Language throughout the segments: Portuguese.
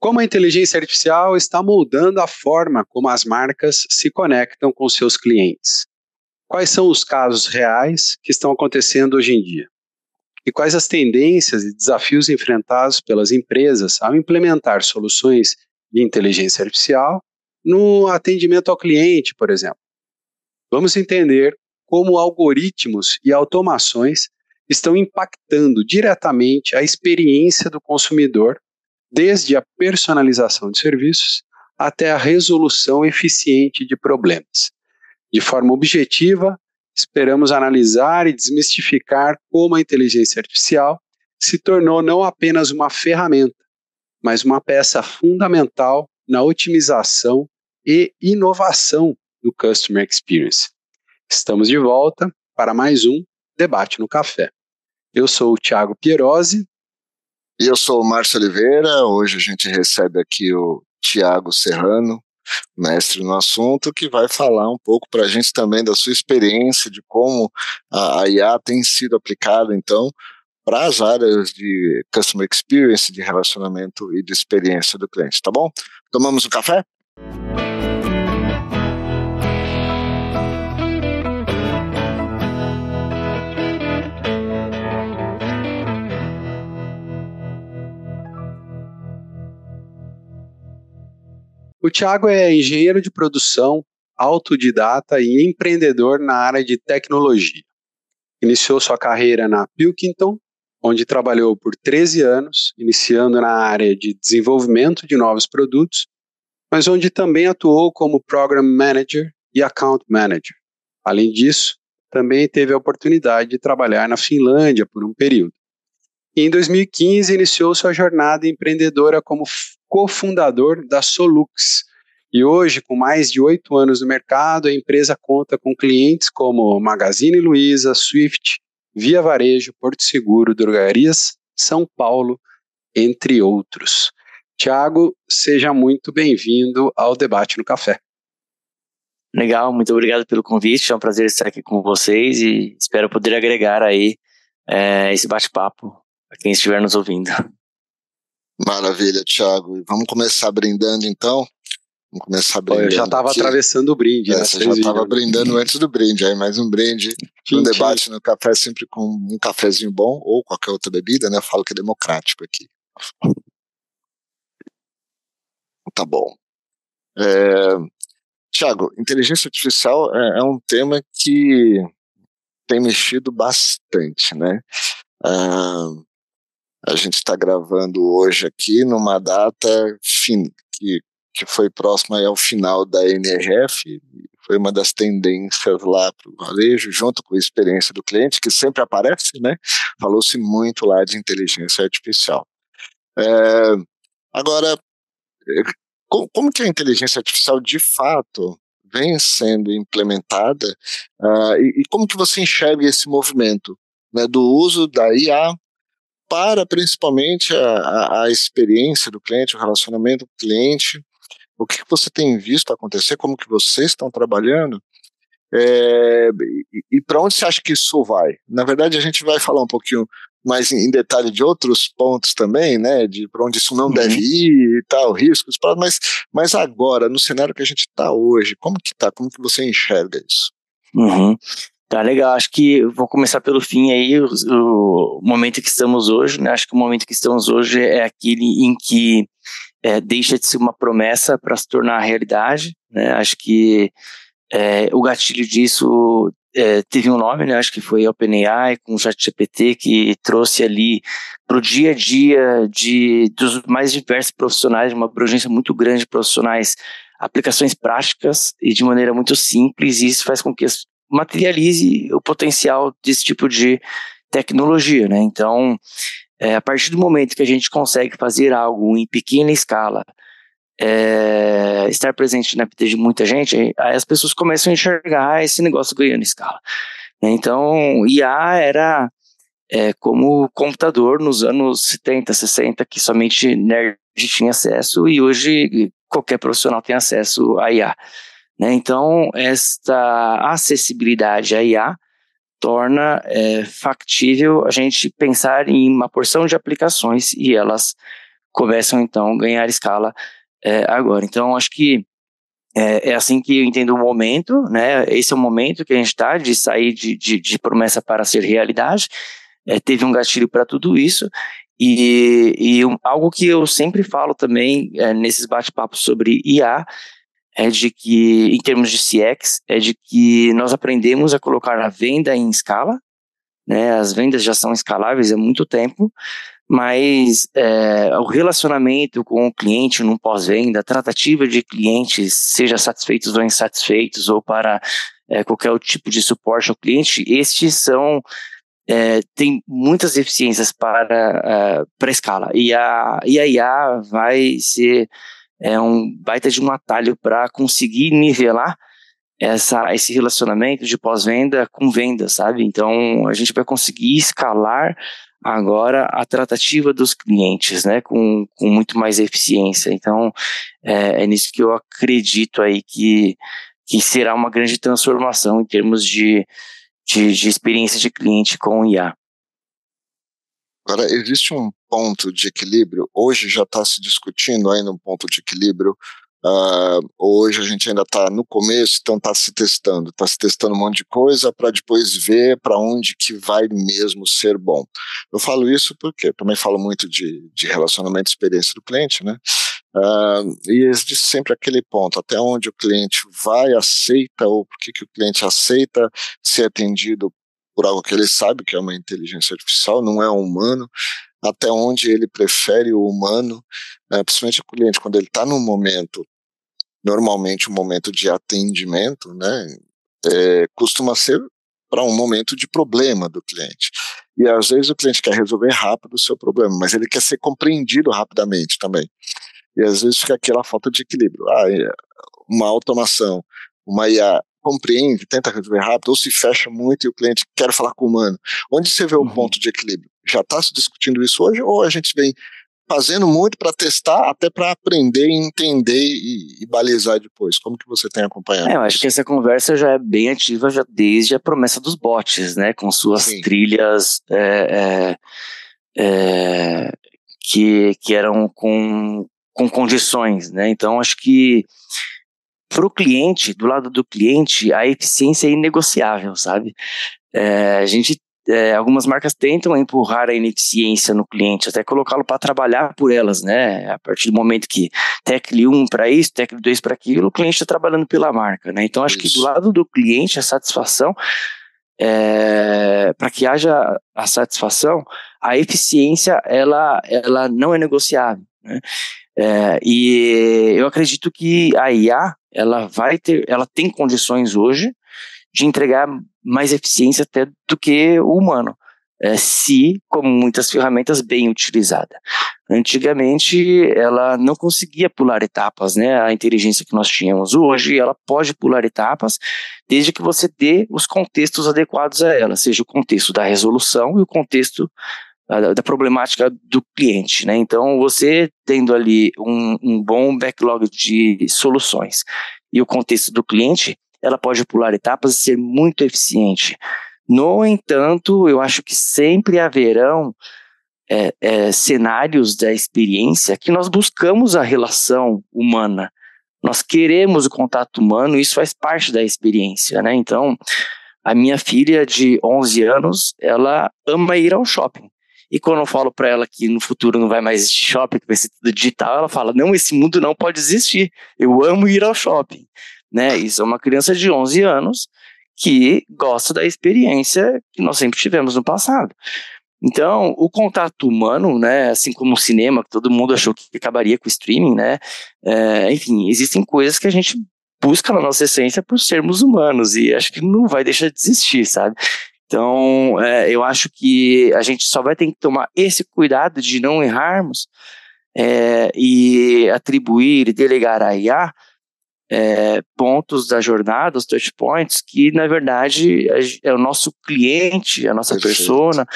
Como a inteligência artificial está moldando a forma como as marcas se conectam com seus clientes? Quais são os casos reais que estão acontecendo hoje em dia? E quais as tendências e desafios enfrentados pelas empresas ao implementar soluções de inteligência artificial no atendimento ao cliente, por exemplo? Vamos entender como algoritmos e automações estão impactando diretamente a experiência do consumidor, desde a personalização de serviços até a resolução eficiente de problemas. De forma objetiva, esperamos analisar e desmistificar como a inteligência artificial se tornou não apenas uma ferramenta, mas uma peça fundamental na otimização e inovação do Customer Experience. Estamos de volta para mais um Debate no Café. Eu sou o Thiago Pierosi. E eu sou o Márcio Oliveira. Hoje a gente recebe aqui o Tiago Serrano, mestre no assunto, que vai falar um pouco para a gente também da sua experiência, de como a, a IA tem sido aplicada, então, para as áreas de Customer Experience, de relacionamento e de experiência do cliente, tá bom? Tomamos um café? O Thiago é engenheiro de produção, autodidata e empreendedor na área de tecnologia. Iniciou sua carreira na Pilkington, onde trabalhou por 13 anos, iniciando na área de desenvolvimento de novos produtos, mas onde também atuou como Program Manager e Account Manager. Além disso, também teve a oportunidade de trabalhar na Finlândia por um período. Em 2015 iniciou sua jornada empreendedora como cofundador da Solux. E hoje, com mais de oito anos no mercado, a empresa conta com clientes como Magazine Luiza, Swift, Via Varejo, Porto Seguro, Drogarias, São Paulo, entre outros. Tiago, seja muito bem-vindo ao Debate no Café. Legal, muito obrigado pelo convite. É um prazer estar aqui com vocês e espero poder agregar aí é, esse bate-papo a quem estiver nos ouvindo. Maravilha, Thiago. Vamos começar brindando então. Vamos começar brindando. Eu já estava atravessando o brinde. É, né? Você já estava brindando antes do brinde. Aí mais um brinde. Um debate no café sempre com um cafezinho bom ou qualquer outra bebida, né? Eu falo que é democrático aqui. Tá bom. É, Tiago, inteligência artificial é, é, um tema que tem mexido bastante, né? Ah, a gente está gravando hoje aqui numa data fin que, que foi próxima ao final da NRF, foi uma das tendências lá para o varejo, junto com a experiência do cliente, que sempre aparece, né? Falou-se muito lá de inteligência artificial. É, agora, como, como, que a inteligência artificial de fato vem sendo implementada uh, e, e, como que você enxerga esse movimento né, do uso da IA para principalmente a, a, experiência do cliente, o relacionamento com o cliente, o que você tem visto acontecer, como que vocês estão trabalhando, é, e, e para onde você acha que isso vai? Na verdade, a gente vai falar um pouquinho mais em, em detalhe de outros pontos também, né, de para onde isso não uhum. deve ir e tal, riscos, mas, mas agora, no cenário que a gente está hoje, como que está, como que você enxerga isso? Uhum. Tá legal, acho que vou começar pelo fim aí, o, o, momento que estamos hoje, né? Acho que o momento que estamos hoje é aquele em que é, deixa de ser uma promessa para se tornar realidade, né? Acho que é, o gatilho disso é, teve um nome, né? Acho que foi OpenAI com o ChatGPT que trouxe ali para o dia a dia de dos mais diversos profissionais, uma abrangência muito grande de profissionais, aplicações práticas e de maneira muito simples. E isso faz com que as materialize o potencial desse tipo de tecnologia, né? Então, é, a partir do momento que a gente consegue fazer algo em pequena escala, é, estar presente na vida de muita gente, aí as pessoas começam a enxergar esse negócio ganhando escala. Né? Então, IA era é, como computador nos anos 70, 60, que somente nerd tinha acesso, e hoje qualquer profissional tem acesso a IA. Né? Então, esta acessibilidade à IA torna é, factível a gente pensar em uma porção de aplicações e elas começam então a ganhar escala é, agora. Então, acho que é, é, assim que eu entendo o momento, né? Esse é o momento que a gente está de sair de, de, de, promessa para ser realidade. É, teve um gatilho para tudo isso. E, e um, algo que eu sempre falo também é, nesses bate-papos sobre IA é de que, em termos de CX, é de que nós aprendemos a colocar a venda em escala, né? As vendas já são escaláveis há muito tempo, mas é, o relacionamento com o cliente no pós-venda, tratativa de clientes, seja satisfeitos ou insatisfeitos, ou para é, qualquer tipo de suporte ao cliente, estes são é, tem muitas eficiências para, uh, para escala. E a, e a IA vai ser é, um baita de um atalho para conseguir nivelar essa, esse relacionamento de pós-venda com venda, sabe? Então, a gente vai conseguir escalar agora a tratativa dos clientes, né, com, com muito mais eficiência. Então, é, é nisso que eu acredito aí que, que será uma grande transformação em termos de, de, de experiência de cliente com o IA. Agora, existe um ponto de equilíbrio, hoje já está se discutindo ainda um ponto de equilíbrio Uh, hoje a gente ainda está no começo, então está se testando, está se testando um monte de coisa para depois ver para onde que vai mesmo ser bom. Eu falo isso porque também falo muito de, de relacionamento e experiência do cliente, né? Uh, e existe sempre aquele ponto, até onde o cliente vai, aceita, ou por que, o cliente aceita ser atendido por algo que ele sabe que é uma inteligência artificial, não é um humano, até onde ele prefere o humano, né, principalmente o cliente, quando ele está num momento, normalmente um momento de atendimento, né, é, costuma ser para um momento de problema do cliente. E às vezes o cliente quer resolver rápido o seu problema, mas ele quer ser compreendido rapidamente também. E às vezes fica aquela falta de equilíbrio. Ah, é, uma automação, uma IA compreende, tenta resolver rápido, ou se fecha muito e o cliente quer falar com o humano. Onde você vê o uhum. ponto de equilíbrio? Já está se discutindo isso hoje, ou a gente vem fazendo muito para testar, até para aprender, entender e, e, balizar depois. Como que você tem acompanhado? É, eu acho que essa conversa já é bem ativa já desde a promessa dos bots, né, com suas Sim. trilhas é, é, é, que, que eram com, com condições, né? Então acho que para o cliente, do lado do cliente, a eficiência é inegociável, sabe? É, a gente é, algumas marcas tentam empurrar a ineficiência no cliente, até colocá-lo para trabalhar por elas, né? A partir do momento que Tecli 1 para isso, Tecli 2 para aquilo, o cliente está trabalhando pela marca, né? Então, acho isso. que do lado do cliente, a satisfação, é, para que haja a satisfação, a eficiência, ela, ela não é negociável, né? É, e eu acredito que a IA, ela vai ter, ela tem condições hoje de entregar mais eficiência até do que o humano, é, se, como muitas ferramentas, bem utilizada. Antigamente, ela não conseguia pular etapas, né? A inteligência que nós tínhamos hoje, ela pode pular etapas, desde que você dê os contextos adequados a ela, seja o contexto da resolução e o contexto da, problemática do cliente, né? Então, você tendo ali um, um bom backlog de soluções e o contexto do cliente, ela pode pular etapas e ser muito eficiente. No entanto, eu acho que sempre haverão é, é, cenários da experiência que nós buscamos a relação humana. Nós queremos o contato humano, isso faz parte da experiência, né? Então, a minha filha de 11 anos, ela ama ir ao shopping. E quando eu falo para ela que no futuro não vai mais existir shopping, que vai ser tudo digital, ela fala: "Não, esse mundo não pode existir. Eu amo ir ao shopping" né? Isso é uma criança de 11 anos que gosta da experiência que nós sempre tivemos no passado. Então, o contato humano, né, assim como o cinema, que todo mundo achou que acabaria com o streaming, né, é, enfim, existem coisas que a gente busca na nossa essência por sermos humanos e acho que não vai deixar de existir, sabe? Então, é, eu acho que a gente só vai ter que tomar esse cuidado de não errarmos é, e atribuir e delegar a IA é, pontos da jornada, os touch points, que na verdade é, o nosso cliente, a nossa Perfeito. persona,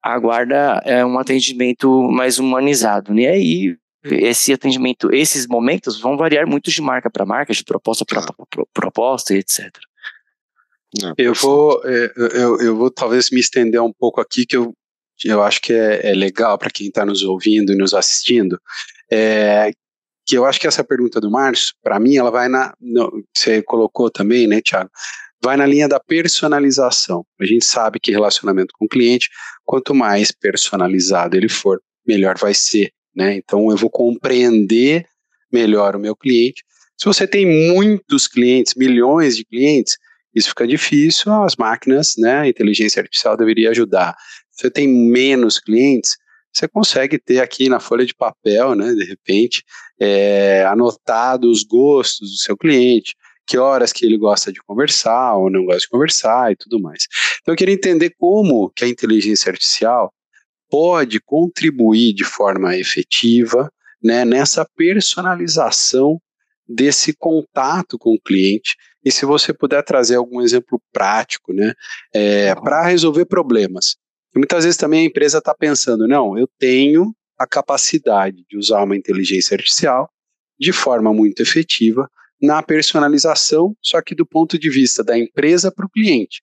aguarda é, um atendimento mais humanizado. Né? E aí, esse atendimento, esses momentos vão variar muito de marca para marca, de proposta para ah. proposta, etc. Não, eu vou, é, eu, eu vou talvez me estender um pouco aqui, que eu eu acho que é, é legal para quem está nos ouvindo e nos assistindo, é, que eu acho que essa pergunta do Márcio, para mim, ela vai na. No, você colocou também, né, Tiago? Vai na linha da personalização. A gente sabe que relacionamento com o cliente, quanto mais personalizado ele for, melhor vai ser. Né? Então eu vou compreender melhor o meu cliente. Se você tem muitos clientes, milhões de clientes, isso fica difícil, as máquinas, né, a inteligência artificial deveria ajudar. Você tem menos clientes, você consegue ter aqui na folha de papel, né, de repente, é, anotado os gostos do seu cliente, que horas que ele gosta de conversar ou não gosta de conversar e tudo mais. Então eu queria entender como que a inteligência artificial pode contribuir de forma efetiva né, nessa personalização desse contato com o cliente e se você puder trazer algum exemplo prático né, é, para resolver problemas. E muitas vezes também a empresa está pensando, não, eu tenho a capacidade de usar uma inteligência artificial de forma muito efetiva na personalização, só que do ponto de vista da empresa para o cliente.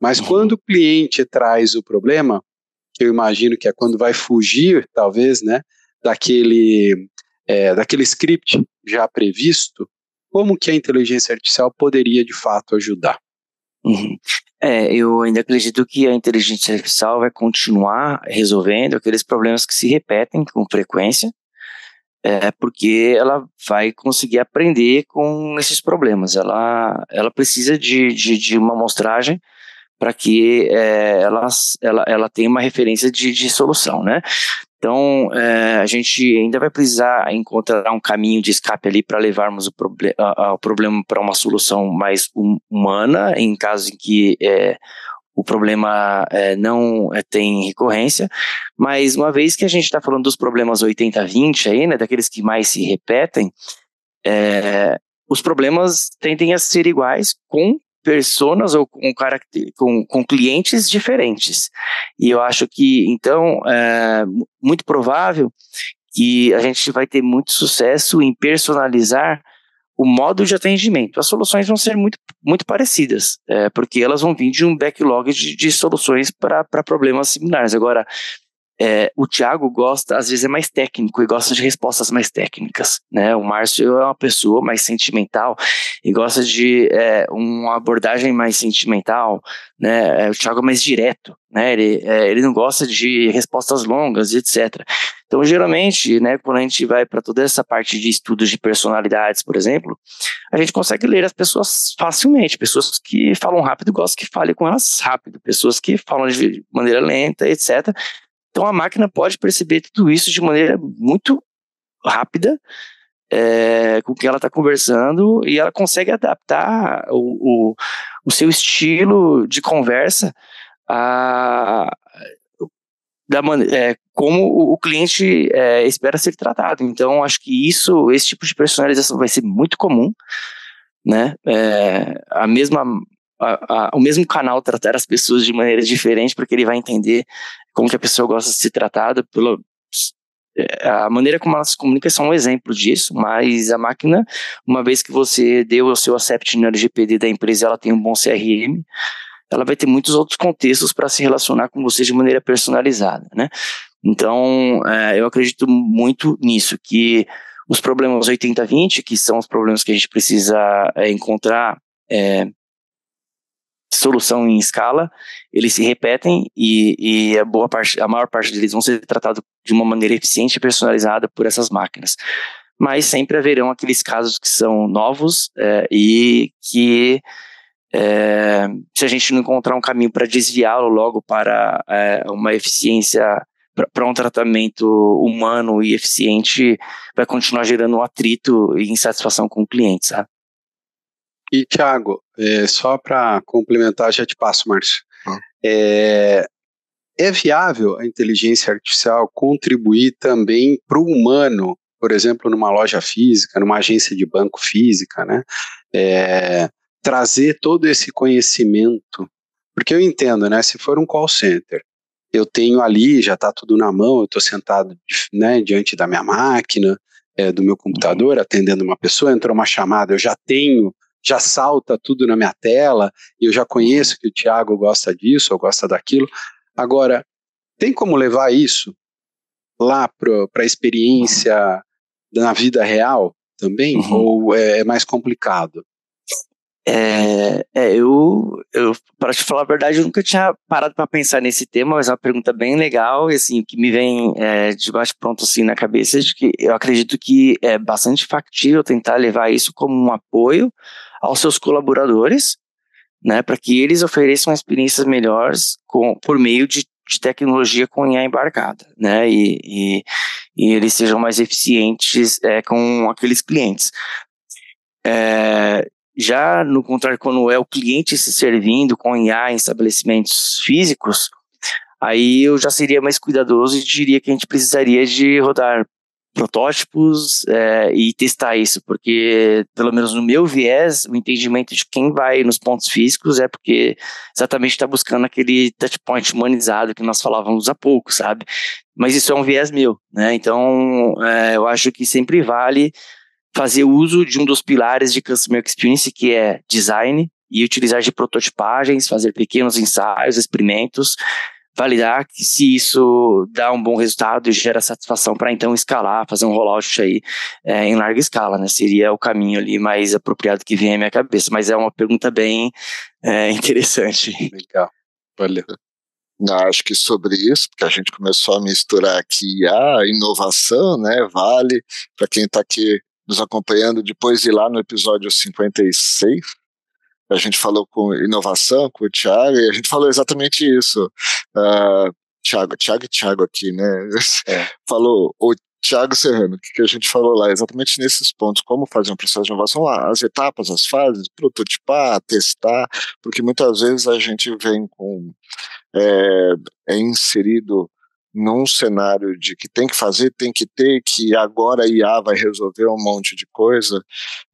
Mas uhum. quando o cliente traz o problema, que eu imagino que é quando vai fugir, talvez, né, daquele, é, daquele script já previsto, como que a inteligência artificial poderia de fato ajudar? Uhum. É, eu ainda acredito que a inteligência artificial vai continuar resolvendo aqueles problemas que se repetem com frequência, é, porque ela vai conseguir aprender com esses problemas. Ela, ela precisa de, de, de uma amostragem para que é, ela, ela, ela tenha uma referência de, de solução, né? Então, é, a gente ainda vai precisar encontrar um caminho de escape ali para levarmos o, proble a, a, o problema para uma solução mais hum humana, em caso em que é, o problema é, não tem recorrência, mas uma vez que a gente está falando dos problemas 80-20 aí, né, daqueles que mais se repetem, os problemas tendem a ser iguais com personas ou com, com, com, clientes diferentes. E eu acho que, então, é muito provável que a gente vai ter muito sucesso em personalizar o modo de atendimento. As soluções vão ser muito, muito parecidas, é, porque elas vão vir de um backlog de, de soluções para problemas similares. Agora, é, o Thiago gosta, às vezes é mais técnico e gosta de respostas mais técnicas, né? O Márcio é uma pessoa mais sentimental e gosta de é, uma abordagem mais sentimental, né? É, o Thiago é mais direto, né? Ele, é, ele não gosta de respostas longas, etc. Então, geralmente, né, quando a gente vai para toda essa parte de estudos de personalidades, por exemplo, a gente consegue ler as pessoas facilmente. Pessoas que falam rápido gostam que fale com elas rápido, pessoas que falam de maneira lenta, etc então a máquina pode perceber tudo isso de maneira muito rápida é, com quem ela está conversando e ela consegue adaptar o, o, o seu estilo de conversa a, da é, como o, o cliente é, espera ser tratado. Então, acho que isso, esse tipo de personalização vai ser muito comum, né? É, a mesma a, a, o mesmo canal tratar as pessoas de maneira diferente, porque ele vai entender como que a pessoa gosta de ser tratada, pela, é, a maneira como ela se comunica é só um exemplo disso, mas a máquina, uma vez que você deu o seu accept no LGPD da empresa, ela tem um bom CRM, ela vai ter muitos outros contextos para se relacionar com você de maneira personalizada, né? Então, é, eu acredito muito nisso, que os problemas 80-20, que são os problemas que a gente precisa é, encontrar é, solução em escala, eles se repetem e, e, a boa parte, a maior parte deles vão ser tratados de uma maneira eficiente e personalizada por essas máquinas. Mas sempre haverão aqueles casos que são novos é, e que é, se a gente não encontrar um caminho para desviá-lo logo para é, uma eficiência para um tratamento humano e eficiente, vai continuar gerando um atrito e insatisfação com o cliente, sabe? E, Thiago, é, só para complementar, já te passo, Márcio. Ah. É, é viável a inteligência artificial contribuir também para o humano, por exemplo, numa loja física, numa agência de banco física, né? É, trazer todo esse conhecimento, porque eu entendo, né? Se for um call center, eu tenho ali, já está tudo na mão, eu estou sentado né, diante da minha máquina, é, do meu computador, atendendo uma pessoa, entrou uma chamada, eu já tenho já salta tudo na minha tela, e eu já conheço que o Thiago gosta disso ou gosta daquilo. Agora, tem como levar isso lá para a experiência na vida real também? Uhum. Ou é, é mais complicado? É, é, eu, eu para te falar a verdade, eu nunca tinha parado para pensar nesse tema, mas é uma pergunta bem legal, e assim, que me vem é, de baixo pronto assim na cabeça, de que eu acredito que é bastante factível tentar levar isso como um apoio aos seus colaboradores, né, para que eles ofereçam experiências melhores com, por meio de, de tecnologia com IA embarcada, né, e, e, e eles sejam mais eficientes é, com aqueles clientes. É, já no contrário, quando é o cliente se servindo com IA em estabelecimentos físicos, aí eu já seria mais cuidadoso e diria que a gente precisaria de rodar protótipos é, e testar isso, porque pelo menos no meu viés, o entendimento de quem vai nos pontos físicos é porque exatamente está buscando aquele touchpoint humanizado que nós falávamos há pouco, sabe? Mas isso é um viés meu, né? Então é, eu acho que sempre vale fazer uso de um dos pilares de Customer Experience, que é design, e utilizar de prototipagens, fazer pequenos ensaios, experimentos, validar se isso dá um bom resultado e gera satisfação para então escalar, fazer um rollout aí é, em larga escala, né? Seria o caminho ali mais apropriado que vem à minha cabeça, mas é uma pergunta bem é, interessante. Legal, valeu. Não, acho que sobre isso, porque a gente começou a misturar aqui a inovação, né? Vale, para quem está aqui nos acompanhando, depois de ir lá no episódio 56, a gente falou com inovação, com o Thiago, e a gente falou exatamente isso. Uh, Thiago, Thiago e Thiago aqui, né? É. Falou, o Thiago Serrano, o que, que a gente falou lá? Exatamente nesses pontos, como fazer um processo de inovação lá, as etapas, as fases, prototipar, testar, porque muitas vezes a gente vem com, é, é inserido num cenário de que tem que fazer, tem que ter, que agora a IA vai resolver um monte de coisa,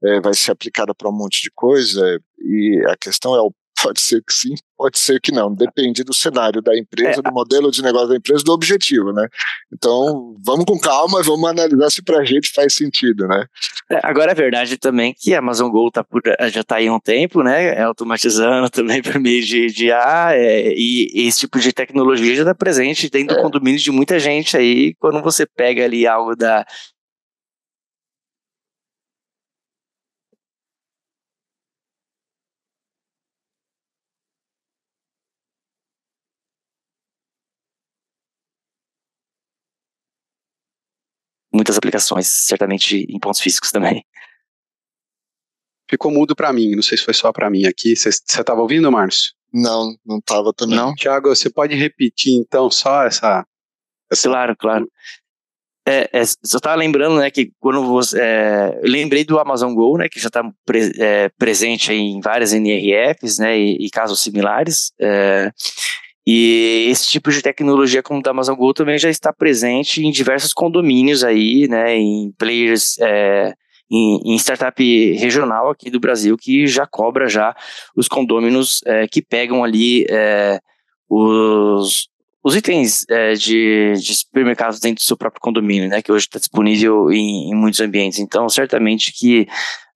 é, vai ser aplicada para um monte de coisa, e a questão é o Pode ser que sim, pode ser que não. Depende do cenário da empresa, é. do modelo de negócio da empresa, do objetivo, né? Então, vamos com calma, vamos analisar se para a gente faz sentido, né? É, agora é verdade também que a Amazon Go tá por, já está aí há um tempo, né? É automatizando também por meio de, de A, é, e, esse tipo de tecnologia já está presente dentro do é. condomínio de muita gente aí. Quando você pega ali algo da muitas aplicações, certamente em pontos físicos também. Ficou mudo para mim, não sei se foi só para mim aqui. Você estava ouvindo, Márcio? Não, não estava também. Não? Tiago, você pode repetir então só essa. essa... Claro, claro. É, é, só estava lembrando, né, que quando você. É, eu lembrei do Amazon Go, né, que já está pre, é, presente em várias NRFs, né, e, e casos similares. E esse tipo de tecnologia como o da Amazon Go também já está presente em diversos condomínios aí, né, em players, é, em, em, startup regional aqui do Brasil que já cobra já os condôminos é, que pegam ali é, os, os itens é, de, de supermercados dentro do seu próprio condomínio, né, que hoje está disponível em, em, muitos ambientes. Então, certamente que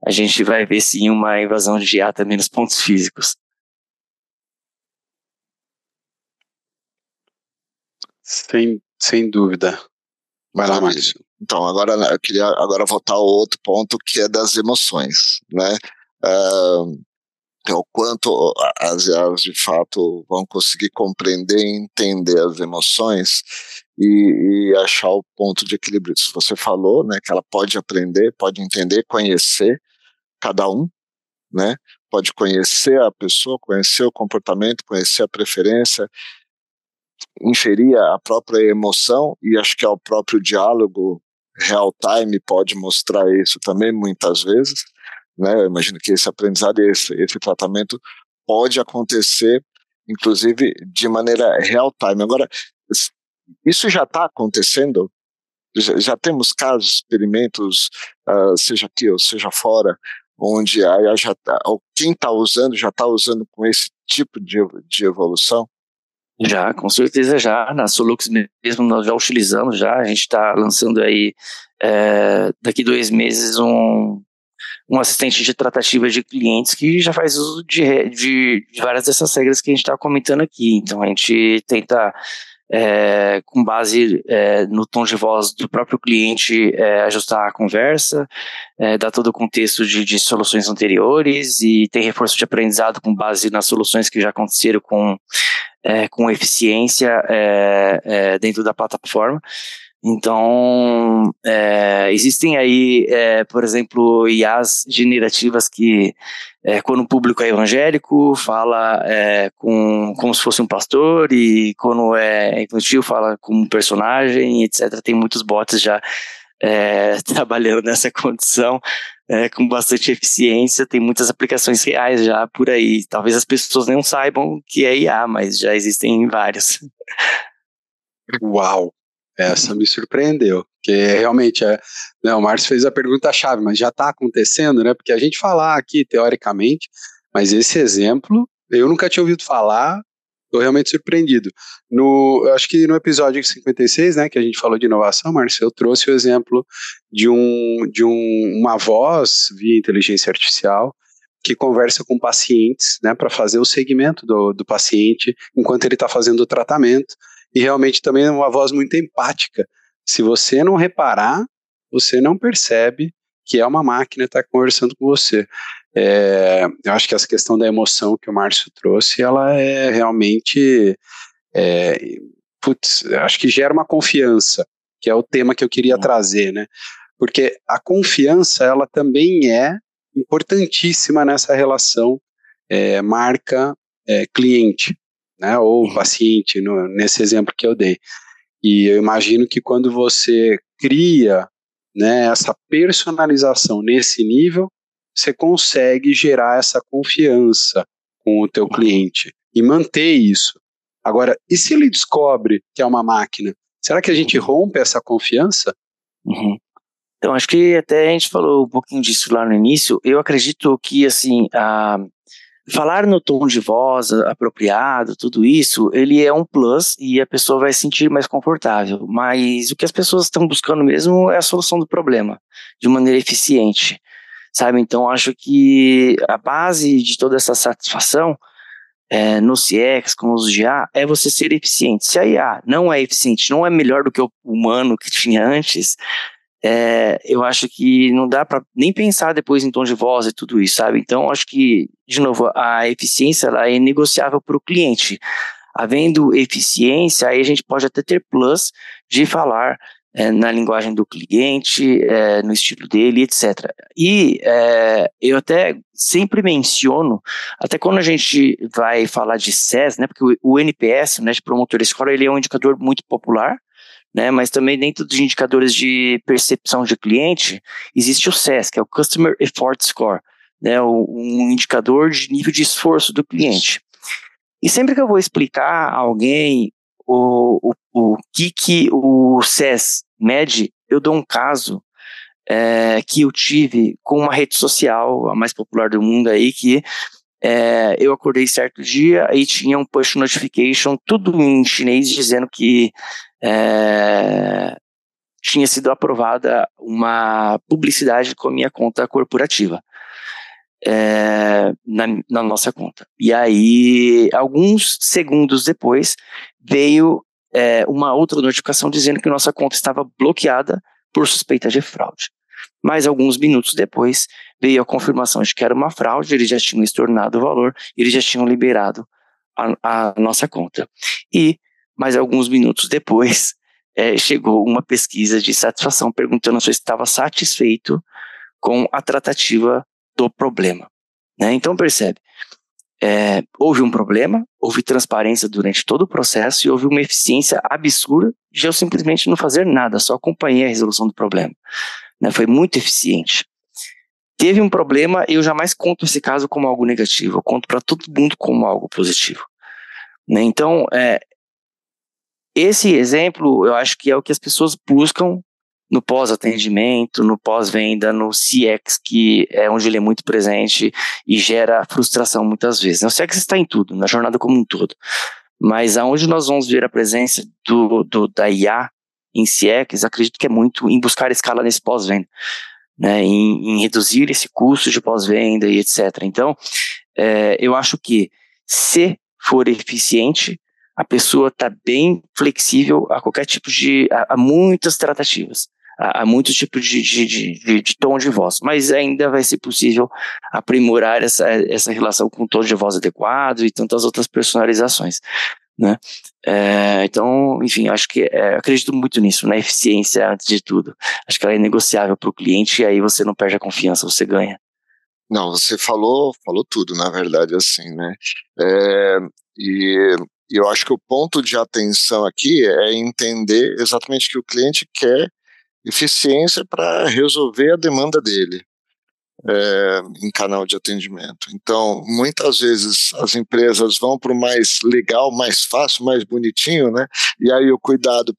a gente vai ver sim uma invasão de IA também nos pontos físicos. Sem, sem dúvida. Vai lá, Márcio. Então, agora eu queria agora voltar ao outro ponto que é das emoções, né? Uh, o quanto as IAs de fato vão conseguir compreender e entender as emoções e, e, achar o ponto de equilíbrio. Isso você falou, né? Que ela pode aprender, pode entender, conhecer cada um, né? Pode conhecer a pessoa, conhecer o comportamento, conhecer a preferência inferir a própria emoção, e acho que é o próprio diálogo real time pode mostrar isso também muitas vezes. Né? Eu imagino que esse aprendizado, esse, esse tratamento pode acontecer, inclusive, de maneira real time. Agora, isso já está acontecendo? Já, já, temos casos, experimentos, uh, seja aqui ou seja fora, onde a, já tá, quem está usando já está usando com esse tipo de, de evolução? Já, com certeza já. Na Solux mesmo nós já utilizamos já. A gente está lançando aí é, daqui dois meses um, um assistente de tratativa de clientes que já faz uso de, de, de várias dessas regras que a gente está comentando aqui. Então a gente tenta é, com base é, no tom de voz do próprio cliente, é, ajustar a conversa, é, dar todo o contexto de, de, soluções anteriores e ter reforço de aprendizado com base nas soluções que já aconteceram com, é, com eficiência é, dentro da plataforma. Então, é, existem aí, é, por exemplo, IAs generativas que, é, quando o público é evangélico, fala é, com, como se fosse um pastor, e quando é infantil, fala como um personagem, etc. Tem muitos bots já é, trabalhando nessa condição. É, com bastante eficiência, tem muitas aplicações reais já por aí. Talvez as pessoas não saibam que é IA, mas já existem vários. Uau! Essa me surpreendeu, porque realmente é, né, o Márcio fez a pergunta chave, mas já está acontecendo, né? Porque a gente falar aqui teoricamente, mas esse exemplo eu nunca tinha ouvido falar, estou realmente surpreendido. No, acho que no episódio 56, né, que a gente falou de inovação, Márcio, eu trouxe o exemplo de um de um, uma voz via inteligência artificial que conversa com pacientes, né, para fazer o segmento do, do paciente enquanto ele está fazendo o tratamento e realmente também é uma voz muito empática. Se você não reparar, você não percebe que é uma máquina que está conversando com você. É, eu acho que essa questão da emoção que o Márcio trouxe, ela é realmente, é, putz, acho que gera uma confiança, que é o tema que eu queria uhum. trazer, né? Porque a confiança, ela também é importantíssima nessa relação é, marca-cliente. Né, ou uhum. paciente, no, nesse exemplo que eu dei. E eu imagino que quando você cria né, essa personalização nesse nível, você consegue gerar essa confiança com o teu cliente e manter isso. Agora, e se ele descobre que é uma máquina? Será que a gente uhum. rompe essa confiança? Uhum. Então, acho que até a gente falou um pouquinho disso lá no início. Eu acredito que, assim, a, falar no tom de voz apropriado, tudo isso, ele é um plus e a pessoa vai se sentir mais confortável. Mas o que as pessoas estão buscando mesmo é a solução do problema, de maneira eficiente, sabe? Então, acho que a base de toda essa satisfação é, no CX, com os IA, é você ser eficiente. Se a IA não é eficiente, não é melhor do que o humano que tinha antes, é, eu acho que não dá para nem pensar depois em tom de voz e tudo isso, sabe? Então, acho que, de novo, a eficiência ela é negociável para o cliente. Havendo eficiência, aí a gente pode até ter plus de falar é, na linguagem do cliente, é, no estilo dele, etc. E é, eu até sempre menciono, até quando a gente vai falar de SES, né, porque o, o NPS, né, de promotor escola, ele é um indicador muito popular, né? Mas também dentro dos indicadores de percepção de cliente, existe o CES, que é o Customer Effort Score, né? Um indicador de nível de esforço do cliente. E sempre que eu vou explicar a alguém o, o, o que, que o CES mede, eu dou um caso é, que eu tive com uma rede social, a mais popular do mundo aí, que é, eu acordei certo dia e tinha um push notification, tudo em chinês, dizendo que é, tinha sido aprovada uma publicidade com a minha conta corporativa. É, na, na, nossa conta. E aí, alguns segundos depois, veio é, uma outra notificação dizendo que nossa conta estava bloqueada por suspeita de fraude. Mas alguns minutos depois, veio a confirmação de que era uma fraude, eles já tinham estornado o valor, eles já tinham liberado a, a nossa conta. E mas alguns minutos depois é, chegou uma pesquisa de satisfação perguntando se eu estava satisfeito com a tratativa do problema. Né? Então percebe, é, houve um problema, houve transparência durante todo o processo e houve uma eficiência absurda de eu simplesmente não fazer nada, só acompanhei a resolução do problema. Né? Foi muito eficiente. Teve um problema, eu jamais conto esse caso como algo negativo, eu conto para todo mundo como algo positivo. Né? Então, é, esse exemplo, eu acho que é o que as pessoas buscam no pós-atendimento, no pós-venda, no CX, que é onde ele é muito presente e gera frustração muitas vezes. O CX está em tudo, na jornada como um todo. Mas aonde nós vamos ver a presença do, do da IA em CX, acredito que é muito em buscar escala nesse pós-venda, né, em, em, reduzir esse custo de pós-venda e etc. Então, é, eu acho que se for eficiente, a pessoa está bem flexível a qualquer tipo de. a, a muitas tratativas, a, a muitos tipos de, de, de, de, tom de voz, mas ainda vai ser possível aprimorar essa, essa relação com tom de voz adequado e tantas outras personalizações. Né? É, então, enfim, acho que é, acredito muito nisso, na eficiência antes de tudo. Acho que ela é negociável para o cliente e aí você não perde a confiança, você ganha. Não, você falou, falou tudo, na verdade, assim, né? É, e eu acho que o ponto de atenção aqui é entender exatamente que o cliente quer eficiência para resolver a demanda dele é, em canal de atendimento. Então, muitas vezes as empresas vão para o mais legal, mais fácil, mais bonitinho, né? E aí o cuidado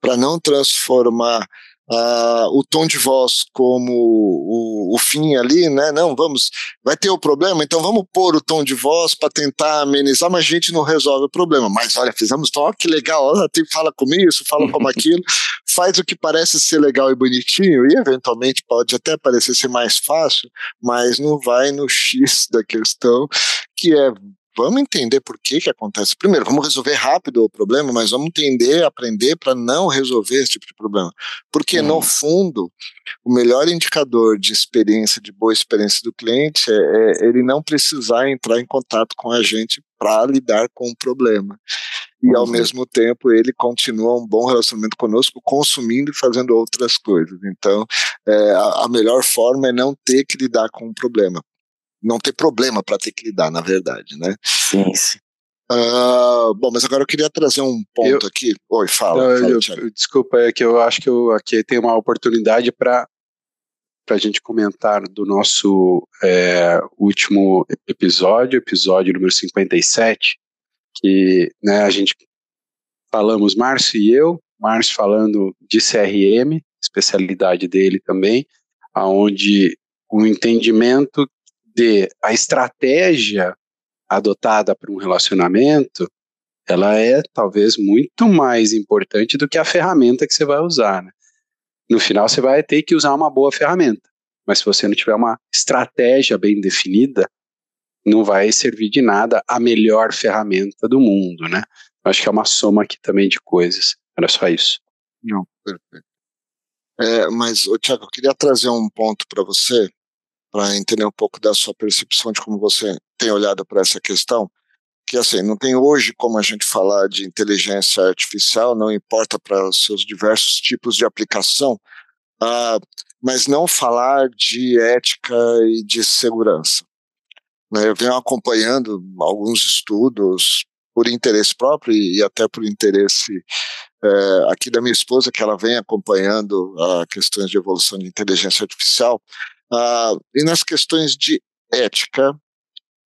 para não transformar uh, o tom de voz como o, o, fim ali, né? Não, vamos, vai ter o problema, então vamos pôr o tom de voz para tentar amenizar, mas a gente não resolve o problema. Mas olha, fizemos ó, que legal, ó, tem, fala como isso, fala como aquilo, faz o que parece ser legal e bonitinho, e eventualmente pode até parecer ser mais fácil, mas não vai no X da questão, que é vamos entender por que que acontece. Primeiro, vamos resolver rápido o problema, mas vamos entender, aprender para não resolver esse tipo de problema. Porque, hum. no fundo, o melhor indicador de experiência, de boa experiência do cliente é, é ele não precisar entrar em contato com a gente para lidar com o problema. E, ao uhum. mesmo tempo, ele continua um bom relacionamento conosco, consumindo e fazendo outras coisas. Então, é, a, a melhor forma é não ter que lidar com o problema não ter problema para ter que lidar, na verdade, né? Sim, sim. Uh, bom, mas agora eu queria trazer um ponto eu, aqui. Oi, fala. Não, fala eu, desculpa, é que eu acho que eu aqui tem uma oportunidade para para a gente comentar do nosso é, último episódio, episódio número 57, que né, a gente falamos, Márcio e eu, Márcio falando de CRM, especialidade dele também, aonde o entendimento de a estratégia adotada para um relacionamento, ela é talvez muito mais importante do que a ferramenta que você vai usar. Né? No final, você vai ter que usar uma boa ferramenta, mas se você não tiver uma estratégia bem definida, não vai servir de nada a melhor ferramenta do mundo, né? Acho que é uma soma aqui também de coisas. Era só isso. Não, perfeito. É, mas, Tiago, eu queria trazer um ponto para você para entender um pouco da sua percepção de como você tem olhado para essa questão. Que assim, não tem hoje como a gente falar de inteligência artificial, não importa para os seus diversos tipos de aplicação, uh, mas não falar de ética e de segurança. Né? Eu venho acompanhando alguns estudos por interesse próprio e até por interesse é, aqui da minha esposa, que ela vem acompanhando uh, questões de evolução de inteligência artificial, Uh, e nas questões de ética,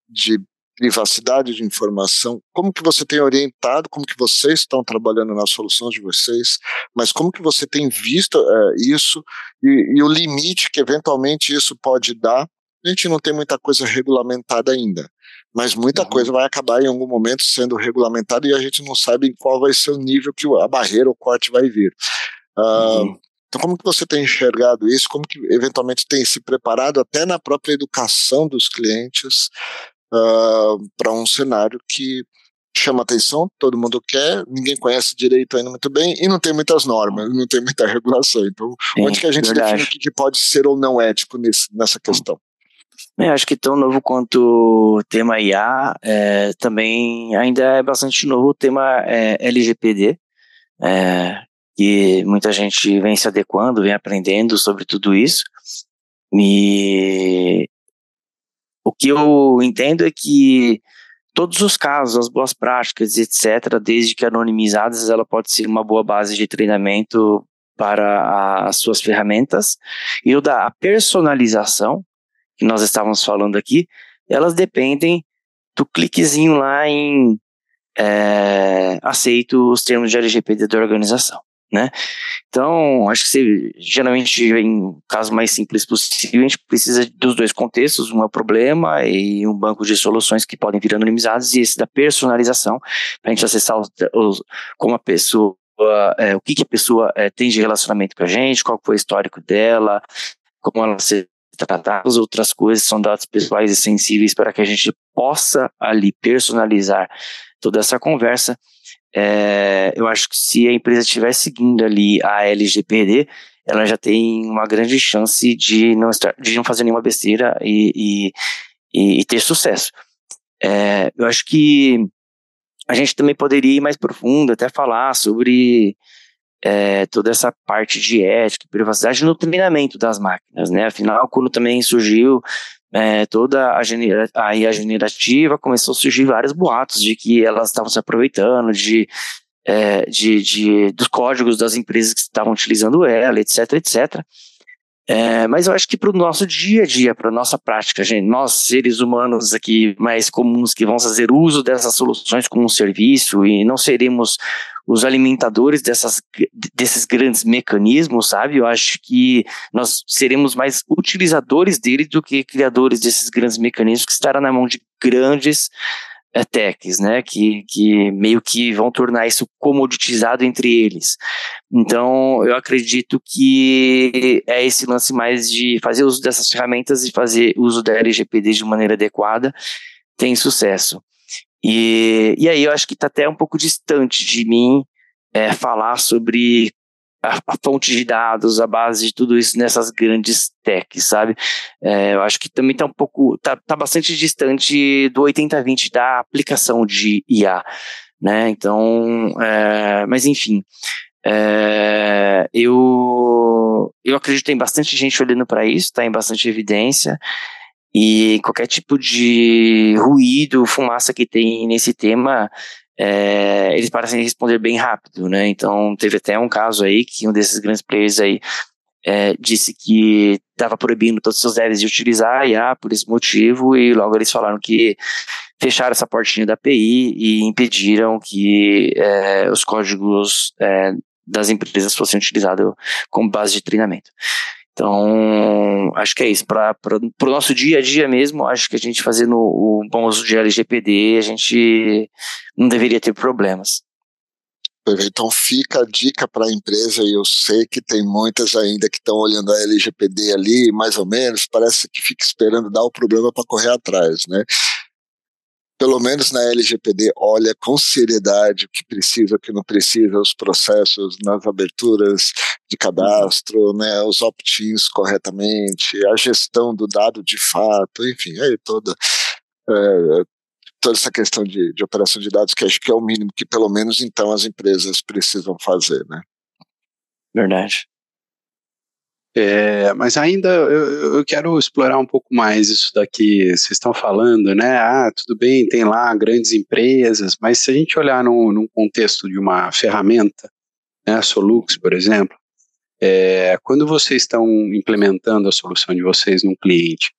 de privacidade de informação, como que você tem orientado, como que vocês estão trabalhando nas soluções de vocês, mas como que você tem visto uh, isso e, e, o limite que eventualmente isso pode dar. A gente não tem muita coisa regulamentada ainda, mas muita uhum. coisa vai acabar em algum momento sendo regulamentada e a gente não sabe em qual vai ser o nível que a barreira, o corte vai vir. Uh, uhum. Então, como que você tem enxergado isso? Como que eventualmente tem se preparado até na própria educação dos clientes uh, para um cenário que chama atenção, todo mundo quer, ninguém conhece direito ainda muito bem e não tem muitas normas, não tem muita regulação. Então, Sim, onde que a gente verdade. define o que pode ser ou não ético nesse, nessa questão? Eu acho que tão novo quanto o tema IA, é, também ainda é bastante novo o tema é, LGPD, é, que muita gente vem se adequando, vem aprendendo sobre tudo isso. E o que eu entendo é que todos os casos, as boas práticas, etc., desde que anonimizadas, ela pode ser uma boa base de treinamento para as suas ferramentas. E o da personalização, que nós estávamos falando aqui, elas dependem do cliquezinho lá em é, aceito os termos de LGPD da organização né? Então, acho que geralmente, em caso mais simples possível, a gente precisa dos dois contextos, um é o problema e um banco de soluções que podem vir anonimizados, e esse da personalização, para a gente acessar os, os, como a pessoa, é, o que, que a pessoa é, tem de relacionamento com a gente, qual foi o histórico dela, como ela se tratar, as outras coisas são dados pessoais e sensíveis para que a gente possa ali personalizar toda essa conversa. É, eu acho que se a empresa estiver seguindo ali a LGPD, ela já tem uma grande chance de não, estar, de não fazer nenhuma besteira e, e, e ter sucesso. É, eu acho que a gente também poderia ir mais profundo, até falar sobre é, toda essa parte de ética e privacidade no treinamento das máquinas, né? Afinal, quando também surgiu é, toda a, genera a IA generativa, começou a surgir vários boatos de que elas estavam se aproveitando de, é, de, de, dos códigos das empresas que estavam utilizando ela, etc, etc. É, mas eu acho que para o nosso dia a dia, para nossa prática, gente, nós seres humanos aqui mais comuns que vamos fazer uso dessas soluções como um serviço e não seremos os alimentadores dessas, desses grandes mecanismos, sabe? Eu acho que nós seremos mais utilizadores deles do que criadores desses grandes mecanismos que estarão na mão de grandes techs, né, que, que meio que vão tornar isso comoditizado entre eles. Então, eu acredito que é esse lance mais de fazer uso dessas ferramentas e fazer uso da LGPD de maneira adequada tem sucesso. E, e aí eu acho que está até um pouco distante de mim é, falar sobre a, a, fonte de dados, a base de tudo isso nessas grandes techs, sabe? É, eu acho que também está um pouco, está tá bastante distante do 80-20 da aplicação de IA, né? Então, é, mas enfim, é, eu, eu acredito que tem bastante gente olhando para isso, está em bastante evidência, e qualquer tipo de ruído, fumaça que tem nesse tema, é, eles parecem responder bem rápido, né? Então teve até um caso aí que um desses grandes players aí é, disse que estava proibindo todos os seus devs de utilizar a IA por esse motivo e logo eles falaram que fecharam essa portinha da API e impediram que é, os códigos é, das empresas fossem utilizados como base de treinamento. Então, acho que é isso. Para o nosso dia a dia mesmo, acho que a gente fazendo o bom uso de LGPD, a gente não deveria ter problemas. Então fica a dica para a empresa, e eu sei que tem muitas ainda que estão olhando a LGPD ali, mais ou menos, parece que fica esperando dar o problema para correr atrás, né? Pelo menos na LGPD, olha com seriedade o que precisa, o que não precisa, os processos nas aberturas de cadastro, né, os opt-ins corretamente, a gestão do dado de fato, enfim, aí toda, é, toda essa questão de, de operação de dados, que acho que é o mínimo que pelo menos então as empresas precisam fazer, né. Verdade. É, mas ainda eu, eu, quero explorar um pouco mais isso daqui. Vocês estão falando, né? Ah, tudo bem, tem lá grandes empresas, mas se a gente olhar num, num contexto de uma ferramenta, né, a Solux, por exemplo, é, quando vocês estão implementando a solução de vocês num cliente,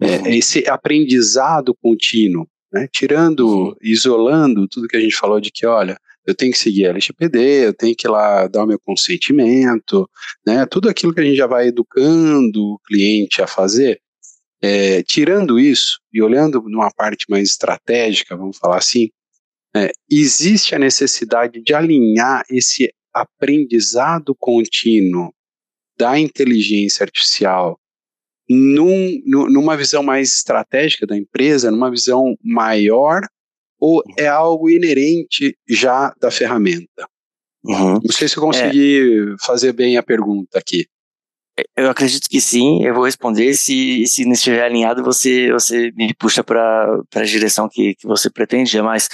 é, uhum. esse aprendizado contínuo, né, tirando, isolando tudo que a gente falou de que, olha, eu tenho que seguir a LGPD, eu tenho que ir lá dar o meu consentimento, né? Tudo aquilo que a gente já vai educando o cliente a fazer. É, tirando isso e olhando numa parte mais estratégica, vamos falar assim, é, existe a necessidade de alinhar esse aprendizado contínuo da inteligência artificial num, numa visão mais estratégica da empresa, numa visão maior ou é algo inerente já da ferramenta? Uhum. Não sei se eu consegui é. fazer bem a pergunta aqui. Eu acredito que sim, eu vou responder. Se, se não estiver alinhado, você, você me puxa para a direção que, que você pretendia. Mas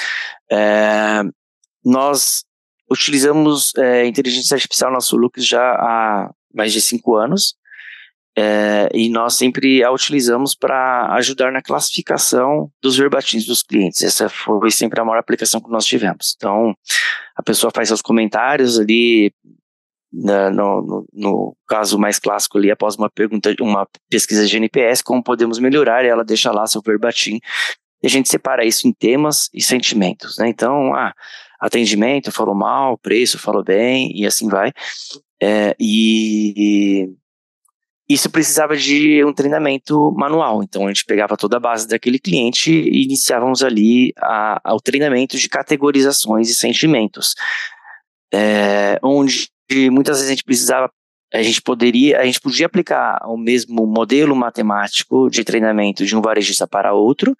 é, nós utilizamos é, inteligência artificial na Sulux já há mais de cinco anos. É, e nós sempre a utilizamos para ajudar na classificação dos verbatins dos clientes. Essa foi sempre a maior aplicação que nós tivemos. Então, a pessoa faz seus comentários ali, na, no, no, no, caso mais clássico ali, após uma pergunta, uma pesquisa de NPS, como podemos melhorar, e ela deixa lá seu verbatim. E a gente separa isso em temas e sentimentos, né? Então, ah, atendimento falou mal, preço falou bem, e assim vai. É, e isso precisava de um treinamento manual. Então a gente pegava toda a base daquele cliente e iniciávamos ali o treinamento de categorizações e sentimentos, é, onde muitas vezes a gente precisava a gente poderia, a gente podia aplicar o mesmo modelo matemático de treinamento de um varejista para outro,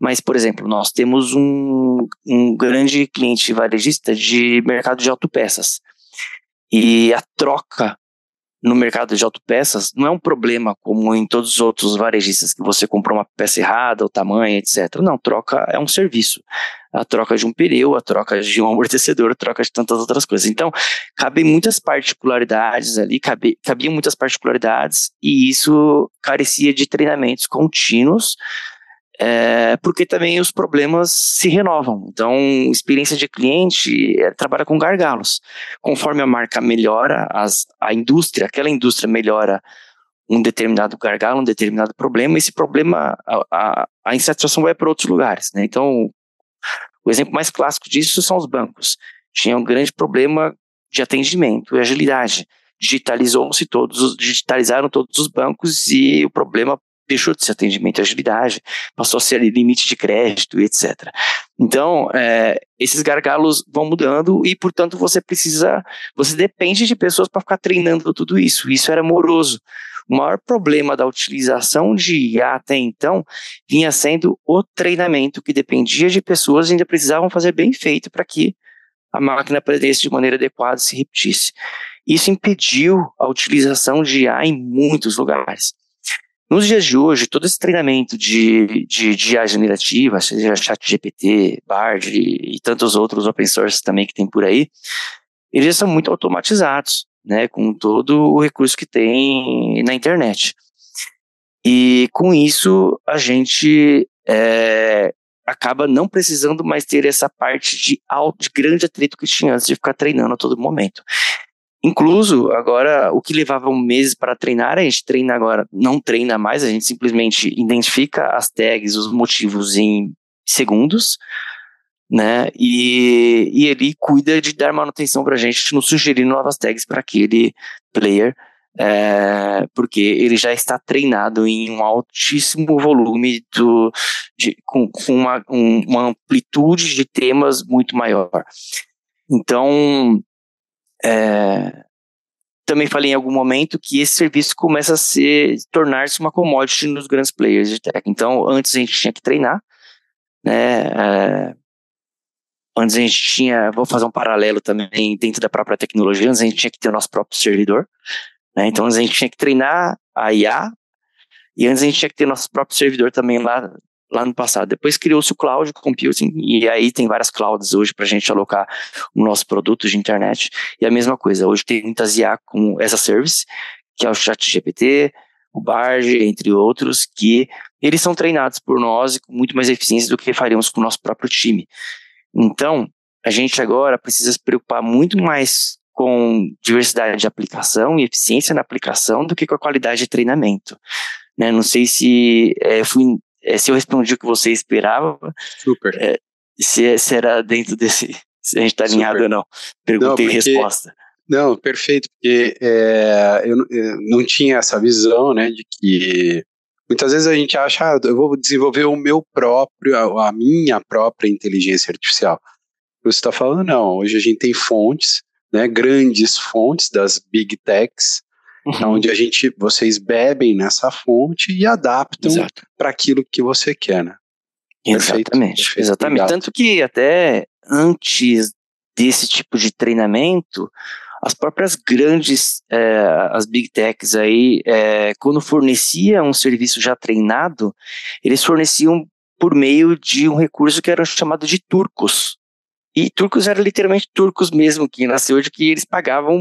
mas, por exemplo, nós temos um, um grande cliente varejista de mercado de autopeças. E a troca no mercado de autopeças não é um problema como em todos os outros varejistas que você comprou uma peça errada, o tamanho, etc. Não, troca é um serviço. A troca de um pneu, a troca de um amortecedor, a troca de tantas outras coisas. Então, cabem muitas particularidades ali, cabe, cabiam muitas particularidades e isso carecia de treinamentos contínuos é, porque também os problemas se renovam. Então, experiência de cliente é, trabalha com gargalos. Conforme a marca melhora, as, a indústria, aquela indústria melhora um determinado gargalo, um determinado problema, esse problema, a, a, a insatisfação vai para outros lugares. Né? Então, o exemplo mais clássico disso são os bancos. Tinha um grande problema de atendimento e agilidade. Digitalizou-se todos, digitalizaram todos os bancos e o problema deixou de ser atendimento e agilidade, passou a ser limite de crédito, etc. Então, é, esses gargalos vão mudando e, portanto, você precisa, você depende de pessoas para ficar treinando tudo isso. Isso era moroso. O maior problema da utilização de IA até então vinha sendo o treinamento, que dependia de pessoas e ainda precisavam fazer bem feito para que a máquina aprendesse de maneira adequada e se repetisse. Isso impediu a utilização de IA em muitos lugares. Nos dias de hoje, todo esse treinamento de, de, de IA generativa, seja ChatGPT, Bard e, e tantos outros open source também que tem por aí, eles são muito automatizados, né, com todo o recurso que tem na internet. E com isso, a gente é, acaba não precisando mais ter essa parte de, alto, de grande atrito que tinha antes de ficar treinando a todo momento. Incluso, agora, o que levava um mês para treinar, a gente treina agora, não treina mais, a gente simplesmente identifica as tags, os motivos em segundos, né? E, e ele cuida de dar manutenção para a gente, nos sugerindo novas tags para aquele player, é, porque ele já está treinado em um altíssimo volume do, de, com, com uma, um, uma amplitude de temas muito maior. Então, é, também falei em algum momento que esse serviço começa a ser tornar-se uma commodity nos grandes players de tech. Então, antes a gente tinha que treinar, né? É, antes a gente tinha, vou fazer um paralelo também dentro da própria tecnologia, antes a gente tinha que ter o nosso próprio servidor, né? Então, antes a gente tinha que treinar a IA e antes a gente tinha que ter nosso próprio servidor também lá lá no passado. Depois criou-se o cloud computing, e aí tem várias clouds hoje para a gente alocar o nosso produto de internet. E a mesma coisa, hoje tem muitas IA como essa service, que é o ChatGPT, o Bard, entre outros, que eles são treinados por nós com muito mais eficiência do que faríamos com o nosso próprio time. Então, a gente agora precisa se preocupar muito mais com diversidade de aplicação e eficiência na aplicação do que com a qualidade de treinamento. Né? Não sei se é, fui é, se eu respondi o que você esperava. Super. É, se, se, era dentro desse. Se a gente está alinhado ou não. Pergunta e resposta. Não, perfeito, porque é, eu, eu, não tinha essa visão, né, de que muitas vezes a gente acha, ah, eu vou desenvolver o meu próprio, a, a minha própria inteligência artificial. Você está falando, não, hoje a gente tem fontes, né, grandes fontes das big techs, uhum. onde a gente, vocês bebem nessa fonte e adaptam para aquilo que você quer, né? Exatamente, Perfeito. exatamente. Obrigado. Tanto que até antes desse tipo de treinamento, as próprias grandes, é, as big techs aí, é, quando forneciam um serviço já treinado, eles forneciam por meio de um recurso que era chamado de turcos. E turcos eram literalmente turcos mesmo, que nasceu de que eles pagavam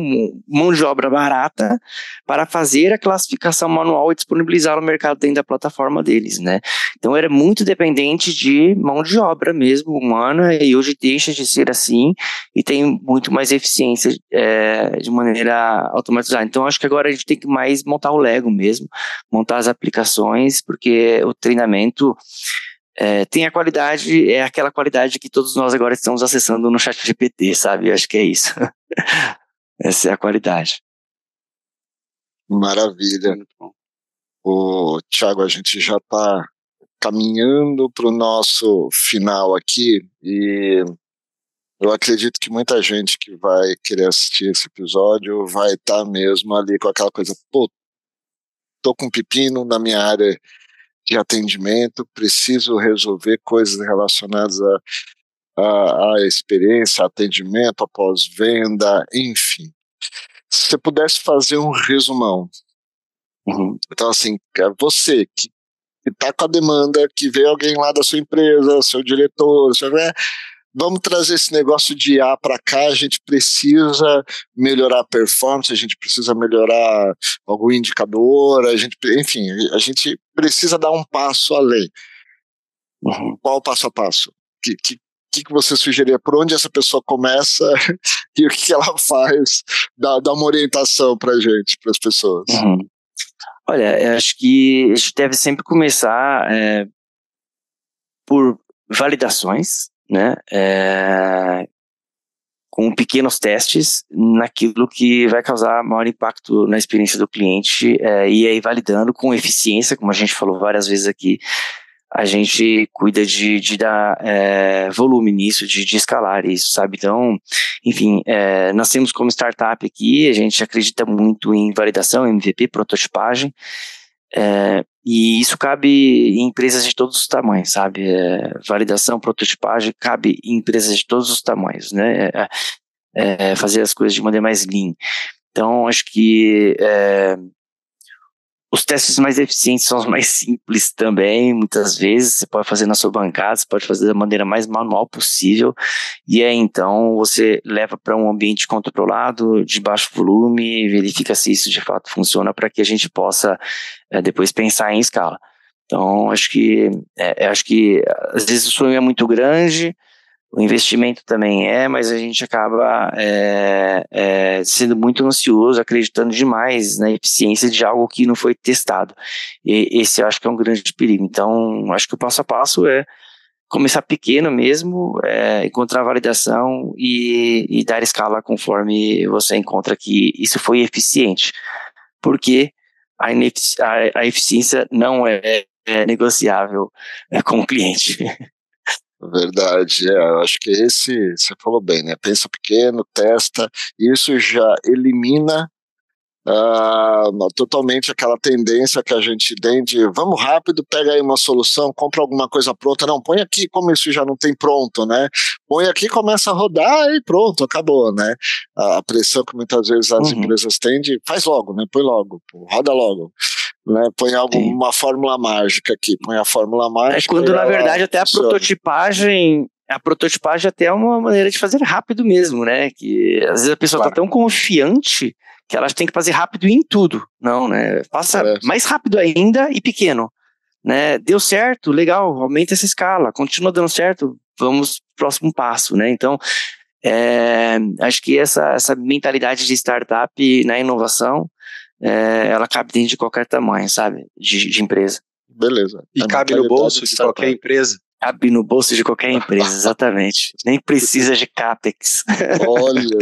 mão de obra barata para fazer a classificação manual e disponibilizar no mercado dentro da plataforma deles, né? Então era muito dependente de mão de obra mesmo, humana, e hoje deixa de ser assim e tem muito mais eficiência é, de maneira automatizada. Então acho que agora a gente tem que mais montar o Lego mesmo, montar as aplicações, porque o treinamento é, tem a qualidade, é aquela qualidade que todos nós agora estamos acessando no chat GPT, sabe? Eu acho que é isso. Essa é a qualidade. Maravilha. O Thiago, a gente já está caminhando para o nosso final aqui e Eu acredito que muita gente que vai querer assistir esse episódio vai estar tá mesmo ali com aquela coisa, pô, tô com um pepino na minha área de atendimento, preciso resolver coisas relacionadas a, a, a experiência, atendimento, após venda, enfim. Se você pudesse fazer um resumão. Uhum. Então, assim, é você que está com a demanda, que veio alguém lá da sua empresa, seu diretor, seu, né? Vamos trazer esse negócio de A para cá, a gente precisa melhorar a performance, a gente precisa melhorar algum indicador, a gente, enfim, a gente precisa dar um passo além. Uhum. Qual o passo a passo? Que, que, que você sugeriria? Por onde essa pessoa começa e o que ela faz? Dá, dá uma orientação para gente, para as pessoas. Uhum. Olha, eu acho que a gente deve sempre começar é, por validações, né? É, com pequenos testes naquilo que vai causar maior impacto na experiência do cliente é, e aí validando com eficiência, como a gente falou várias vezes aqui, a gente cuida de, de dar é, volume nisso, de, de, escalar isso, sabe? Então, enfim, é, nós temos como startup aqui, a gente acredita muito em validação, MVP, prototipagem, é, e isso cabe em empresas de todos os tamanhos, sabe? É, validação, prototipagem, cabe em empresas de todos os tamanhos, né? É, é fazer as coisas de maneira mais lean. Então, acho que é, os testes mais eficientes são os mais simples também, muitas vezes. Você pode fazer na sua bancada, você pode fazer da maneira mais manual possível. E aí, então, você leva para um ambiente controlado, de baixo volume, verifica se isso de fato funciona para que a gente possa é, depois pensar em escala. Então, acho que, é, acho que às vezes o sonho é muito grande, o investimento também é, mas a gente acaba é, é, sendo muito ansioso, acreditando demais na eficiência de algo que não foi testado. E esse eu acho que é um grande perigo. Então, acho que o passo a passo é começar pequeno mesmo, é, encontrar validação e, e, dar escala conforme você encontra que isso foi eficiente. Porque a, a, a eficiência não é, é negociável é, com o cliente. Verdade, é, eu acho que esse, você falou bem, né? Pensa pequeno, testa, isso já elimina uh, totalmente aquela tendência que a gente tem de vamos rápido, pega aí uma solução, compra alguma coisa pronta. Não, põe aqui, como isso já não tem pronto, né? Põe aqui, começa a rodar e pronto, acabou, né? A pressão que muitas vezes as uhum. empresas têm de faz logo, né? Põe logo, roda logo né? Põe alguma fórmula mágica aqui, põe a fórmula mágica. É quando na verdade até funciona. a prototipagem, a prototipagem até é uma maneira de fazer rápido mesmo, né? Que às vezes a pessoa tá claro. tá tão confiante que ela tem que fazer rápido em tudo, não, né? Faça é. mais rápido ainda e pequeno, né? Deu certo, legal, aumenta essa escala, continua dando certo, vamos próximo passo, né? Então é, acho que essa, essa mentalidade de startup na inovação é, ela cabe dentro de qualquer tamanho, sabe? De, de empresa. Beleza. E é cabe no bolso de qualquer empresa. Cabe no bolso de qualquer empresa, exatamente. Nem precisa de CAPEX. Olha,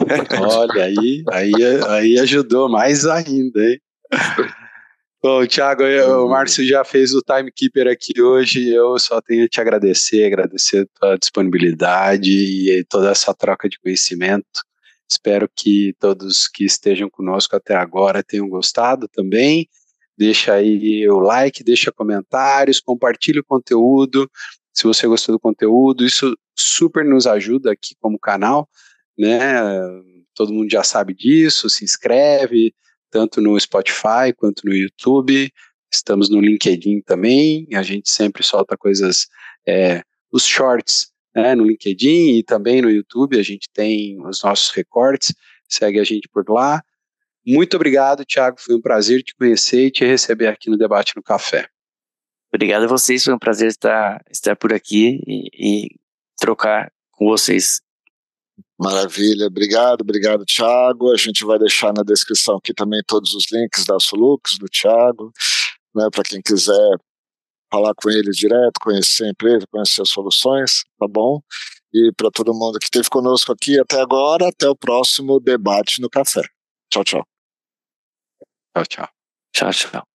olha aí, aí, aí ajudou mais ainda, hein? Bom, Thiago, eu, o Márcio já fez o timekeeper aqui hoje. Eu só tenho a te agradecer, agradecer a tua disponibilidade e toda essa troca de conhecimento. Espero que todos que estejam conosco até agora tenham gostado também. Deixa aí o like, deixa comentários, compartilhe o conteúdo. Se você gostou do conteúdo, isso super nos ajuda aqui como canal, né? Todo mundo já sabe disso, se inscreve, tanto no Spotify quanto no YouTube. Estamos no LinkedIn também. A gente sempre solta coisas, é, os shorts né, no LinkedIn e também no YouTube, a gente tem os nossos recortes, segue a gente por lá. Muito obrigado, Thiago, foi um prazer te conhecer e te receber aqui no Debate no Café. Obrigado a vocês, foi um prazer estar, estar por aqui e, e trocar com vocês. Maravilha, obrigado, obrigado, Thiago. A gente vai deixar na descrição aqui também todos os links da Solux, do Thiago, né, para quem quiser falar com ele direto, conhecer a empresa, conhecer as soluções, tá bom? E para todo mundo que esteve conosco aqui até agora, até o próximo debate no café. Tchau, tchau. Tchau, tchau. Tchau, tchau.